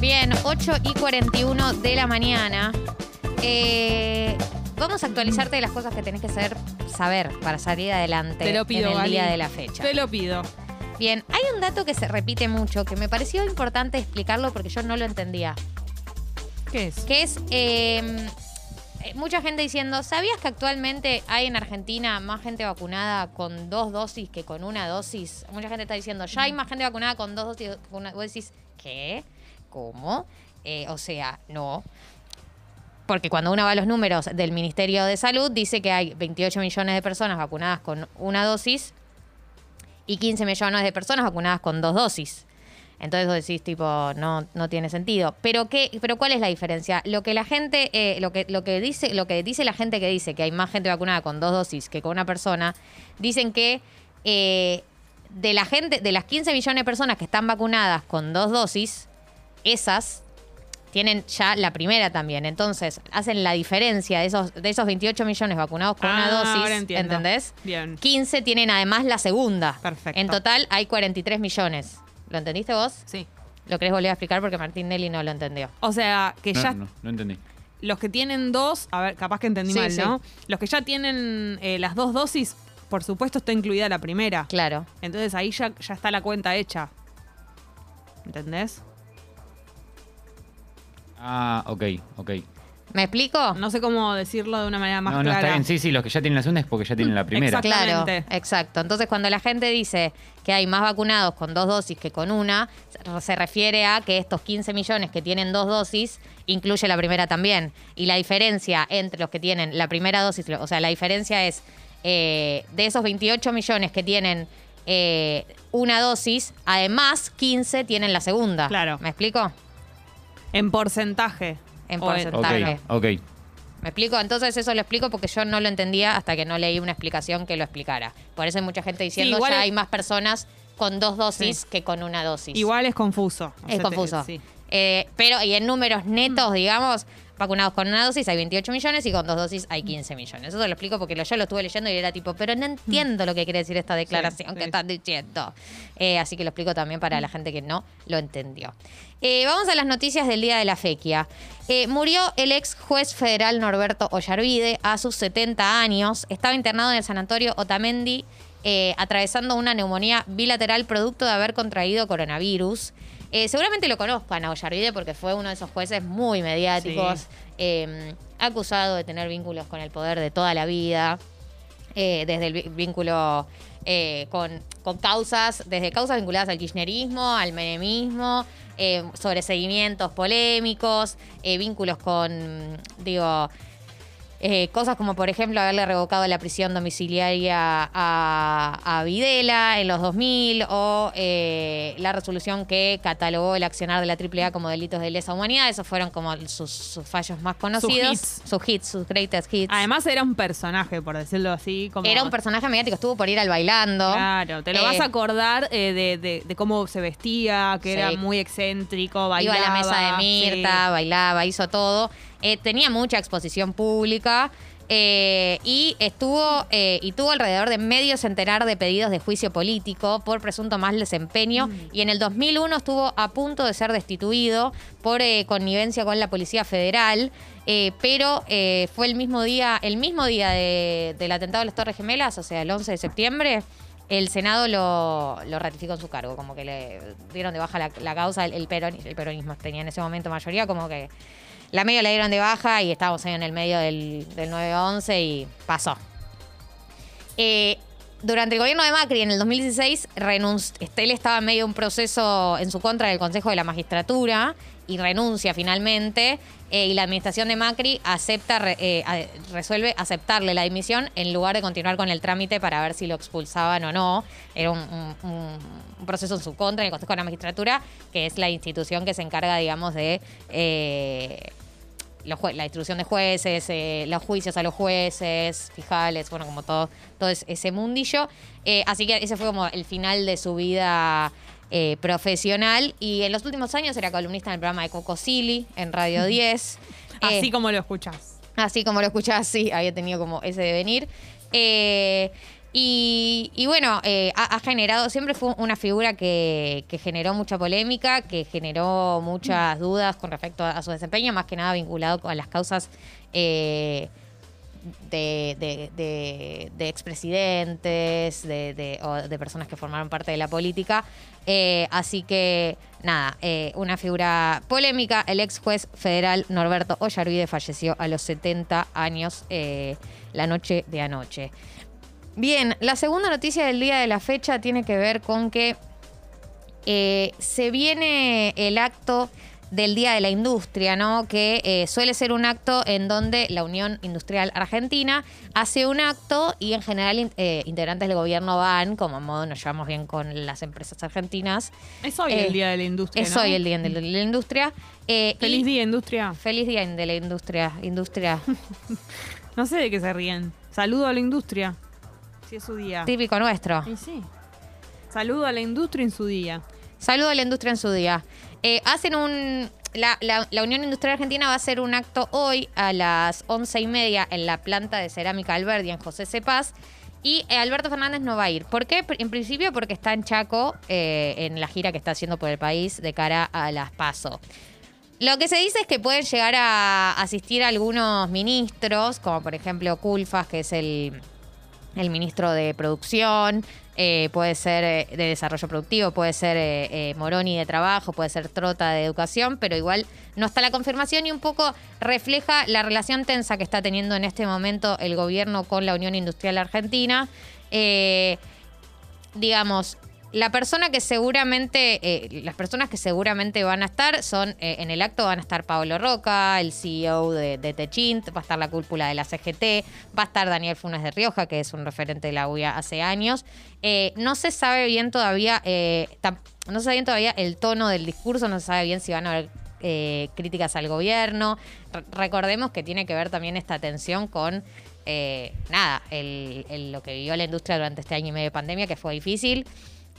Bien, 8 y 41 de la mañana. Eh, vamos a actualizarte de las cosas que tenés que saber, saber para salir adelante Te lo pido, en el Gali. día de la fecha. Te lo pido. Bien, hay un dato que se repite mucho, que me pareció importante explicarlo porque yo no lo entendía. ¿Qué es? Que es eh, eh, mucha gente diciendo, ¿sabías que actualmente hay en Argentina más gente vacunada con dos dosis que con una dosis? Mucha gente está diciendo, ya hay más gente vacunada con dos dosis. Con una, vos decís, ¿qué? ¿Cómo? Eh, o sea, no. Porque cuando uno va a los números del Ministerio de Salud, dice que hay 28 millones de personas vacunadas con una dosis y 15 millones de personas vacunadas con dos dosis. Entonces vos decís, tipo, no, no tiene sentido. Pero qué, pero ¿cuál es la diferencia? Lo que la gente, eh, lo que, lo que dice, lo que dice la gente que dice que hay más gente vacunada con dos dosis que con una persona, dicen que eh, de la gente, de las 15 millones de personas que están vacunadas con dos dosis, esas tienen ya la primera también. Entonces, hacen la diferencia de esos, de esos 28 millones vacunados con una Ah, dosis. ahora entiendo. ¿Entendés? Bien. 15 tienen además la segunda. Perfecto. En total hay 43 millones. ¿Lo entendiste vos? Sí. ¿Lo querés volver a explicar? Porque Martín Nelly no lo entendió. O sea, que No, ya no, no entendí. los que tienen dos, a ver, capaz que entendí Sí, mal, sí. ¿no? Los que ya tienen eh, las dos dosis, por supuesto está incluida la primera. Claro. Entonces ahí ya, ya está la cuenta hecha. ¿Entendés? Ah, ok, ok. ¿Me explico? No sé cómo decirlo de una manera más No, no, clara. está bien. Sí, sí, los que ya tienen la segunda es porque ya tienen la primera. Claro, Exactamente. exacto. Entonces, cuando la gente dice que hay más vacunados con dos dosis que con una, se- se refiere a que estos 15 millones que tienen dos dosis incluye la primera también. Y la diferencia entre los que tienen la primera dosis, o sea, la diferencia es eh, de esos 28 millones que tienen eh, una dosis, además 15 tienen la segunda. Claro. ¿Me explico? En porcentaje. En O en- porcentaje. Ok, ok. ¿Me explico? Entonces eso lo explico porque yo no lo entendía hasta que no leí una explicación que lo explicara. Por eso hay mucha gente diciendo igual ya es- hay más personas con dos dosis Sí. que con una dosis. Igual es confuso. O es sea, te- confuso. sí. Eh, pero y en números Mm. netos, digamos, vacunados con una dosis hay 28 millones y con dos dosis hay 15 millones. Eso te lo explico porque lo, yo lo estuve leyendo y era tipo, pero no entiendo lo que quiere decir esta declaración sí. que están diciendo. Eh, así que lo explico también para la gente que no lo entendió. Eh, vamos a las noticias del día de la fequia. Eh, murió el ex juez federal Norberto Ollarvide a sus 70 años. Estaba internado en el sanatorio Otamendi eh, atravesando una neumonía bilateral producto de haber contraído coronavirus. Eh, seguramente lo conozcan a Ollarvide porque fue uno de esos jueces muy mediáticos, Sí. eh, acusado de tener vínculos con el poder de toda la vida, eh, desde el vínculo con, con causas, desde causas vinculadas al kirchnerismo, al menemismo, eh, sobre seguimientos polémicos, vínculos con, digo, eh, cosas como, por ejemplo, haberle revocado la prisión domiciliaria a, a Videla en los 2000 o eh, la resolución que catalogó el accionar de la AAA como delitos de lesa humanidad. Esos fueron como sus, sus fallos más conocidos. hits. Sus hits, sus greatest hits. Además era un personaje, por decirlo así. Como... Era un personaje mediático, estuvo por ir al bailando. Claro, te lo Eh, vas a acordar eh, de, de- de cómo se vestía, que Sí. era muy excéntrico, Iba bailaba. a la mesa de Mirta, bailaba, hizo todo. Eh, tenía mucha exposición pública. eh, y estuvo eh, y tuvo alrededor de medio centenar de pedidos de juicio político por presunto mal desempeño Mm. y en el 2001 estuvo a punto de ser destituido por eh, connivencia con la policía federal pero eh, fue el mismo día el mismo día de- del atentado de las Torres Gemelas o sea el 11 de septiembre el Senado lo, ratificó en su cargo, como que le dieron de baja la, causa, el, el, peroni- el peronismo tenía en ese momento mayoría, como que la medio la dieron de baja y estábamos ahí en el medio del, del 9-11 y pasó. Eh, durante el gobierno de Macri, en el 2016, renunci- este, él estaba en medio de un proceso en su contra del Consejo de la Magistratura y renuncia finalmente. Eh, y la administración de Macri acepta, eh, resuelve aceptarle la dimisión en lugar de continuar con el trámite para ver si lo expulsaban o no. Era un, proceso en su contra en el Consejo de la Magistratura, que es la institución que se encarga, digamos, de eh, la instrucción de jueces, eh, los juicios a los jueces, fijales, bueno, como todo, todo es- ese mundillo. Así que ese fue como el final de su vida eh, profesional. Y en los últimos años era columnista en el programa de Coco Silly en Radio 10. Eh, Así como lo escuchás. Así como lo escuchás, sí, había tenido como ese devenir. Eh, Y, y bueno, eh, ha, ha generado, siempre fue una figura que, que generó mucha polémica, que generó muchas dudas con respecto a, a su desempeño, más que nada vinculado con las causas eh, de, de- de- de expresidentes, de, de- o de personas que formaron parte de la política. Eh, así que, nada, eh, una figura polémica. El ex juez federal Norberto Ollarvide falleció a los 70 años eh, la noche de anoche. Bien, la segunda noticia del día de la fecha tiene que ver con que se viene el acto del Día de la Industria, ¿no? Que eh, suele ser un acto en donde la Unión Industrial Argentina hace un acto y en general eh, integrantes del gobierno van, como modo nos llevamos bien con las empresas argentinas. Es hoy Eh, el Día de la Industria. Es ¿no? hoy el Día de la Industria. eh, Feliz y- día, industria. Feliz Día de la Industria. Industria. No sé de qué se ríen. Saludo a la industria. Si es su día. típico nuestro. Y sí. Saludo a la industria en su día. Saludo a la industria en su día. Eh, hacen un. La, la- Unión Industrial Argentina va a hacer un acto hoy a las once y media en la planta de cerámica Alberdi en José Cepaz. Y eh, Alberto Fernández no va a ir. ¿Por qué? En principio porque está en Chaco eh, en la gira que está haciendo por el país de cara a las PASO. Lo que se dice es que pueden llegar a asistir algunos ministros, como por ejemplo Culfas, que es el, el ministro de Producción, eh, puede ser eh, de Desarrollo Productivo, puede ser eh, eh, Moroni de Trabajo, puede ser Trota de Educación, pero igual no está la confirmación y un poco refleja la relación tensa que está teniendo en este momento el gobierno con la Unión Industrial Argentina. Eh, digamos, la persona que seguramente, eh, las personas que seguramente van a estar son, eh, en el acto van a estar Pablo Roca, el CEO de, Techint, va a estar la cúpula de la CGT, va a estar Daniel Funes de Rioja, que es un referente de la UIA hace años. Eh, no se sabe bien todavía, no se sabe bien todavía el tono del discurso, no se sabe bien si van a haber críticas al gobierno. Re- recordemos que tiene que ver también esta tensión con nada, el- lo que vivió la industria durante este año y medio de pandemia, que fue difícil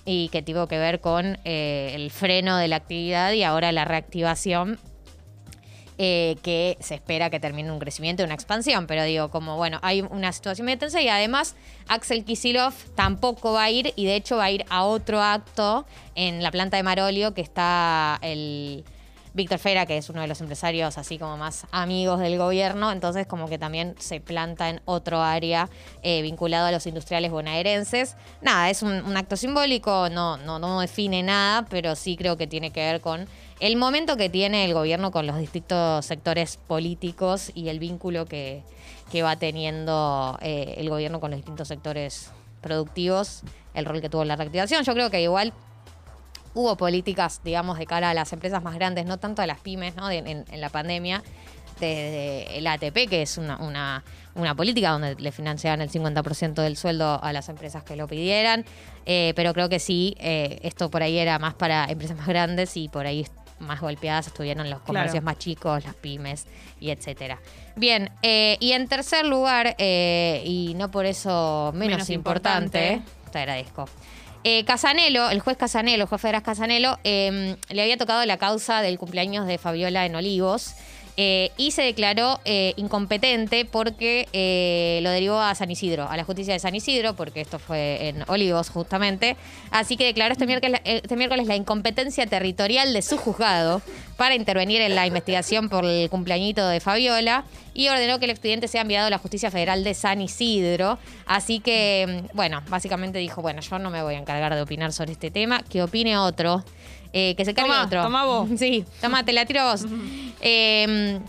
y que tuvo que ver con eh, el freno de la actividad y ahora la reactivación. eh, que se espera que termine un crecimiento y una expansión, pero digo, como bueno, hay una situación muy tensa y además Axel Kisilov tampoco va a ir y de hecho va a ir a otro acto en la planta de Marolio que está el, Víctor Fera, que es uno de los empresarios así como más amigos del gobierno, entonces como que también se planta en otro área eh, vinculado a los industriales bonaerenses. Nada, es un, acto simbólico, no, no, no define nada, pero sí creo que tiene que ver con el momento que tiene el gobierno con los distintos sectores políticos y el vínculo que, que va teniendo eh, el gobierno con los distintos sectores productivos, el rol que tuvo la reactivación. Yo creo que igual hubo políticas, digamos, de cara a las empresas más grandes, no tanto a las pymes, ¿no? En, en la pandemia, desde el ATP, que es una, una, una política donde le financiaban el 50% del sueldo a las empresas que lo pidieran, Eh, pero creo que sí, eh, esto por ahí era más para empresas más grandes y por ahí más golpeadas estuvieron los comercios Claro. más chicos, las pymes y etcétera. Bien, eh, y en tercer lugar, y no por eso menos, Menos importante, importante. te agradezco. Eh, Casanelo, el juez Casanelo, el juez federal Casanelo, eh, le había tocado la causa del cumpleaños de Fabiola en Olivos eh, y se declaró eh, incompetente porque eh, lo derivó a San Isidro, a la justicia de San Isidro, porque esto fue en Olivos justamente. Así que declaró este miércoles, este miércoles la incompetencia territorial de su juzgado para intervenir en la investigación por el cumpleañito de Fabiola y ordenó que el expediente sea enviado a la Justicia Federal de San Isidro. Así que, mm, bueno, básicamente dijo, bueno, yo no me voy a encargar de opinar sobre este tema, que opine otro. Eh, que se cargue otro. tomá vos. Sí, toma, te la tiro a vos. Eh,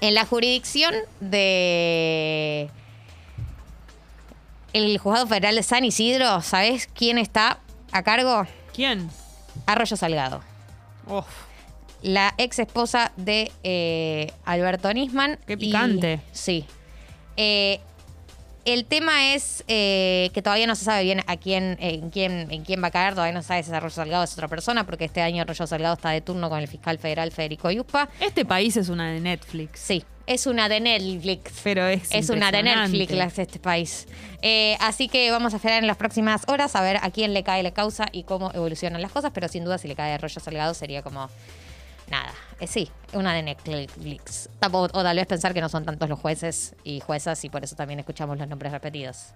en la jurisdicción de el juzgado federal de San Isidro, ¿sabés quién está a cargo? ¿Quién? Arroyo Salgado. Uf, La ex esposa de eh, Alberto Nisman. Qué Y- picante. sí. Eh, el tema es eh, que todavía no se sabe bien a quién, en quién, en quién va a caer, todavía no sabe si es Arroyo Salgado es otra persona, porque este año Arroyo Salgado está de turno con el fiscal federal Federico Yuspa. este país es una de Netflix. Sí, es una de Netflix. Pero es Es una de. Netflix las de este país. Eh, así que vamos a esperar en las próximas horas a ver a quién le cae la causa y cómo evolucionan las cosas, pero sin duda si le cae a Arroyo Salgado sería como nada. Eh, sí, una de Netflix. Tampoco- O tal vez pensar que no son tantos los jueces y juezas y por eso también escuchamos los nombres repetidos.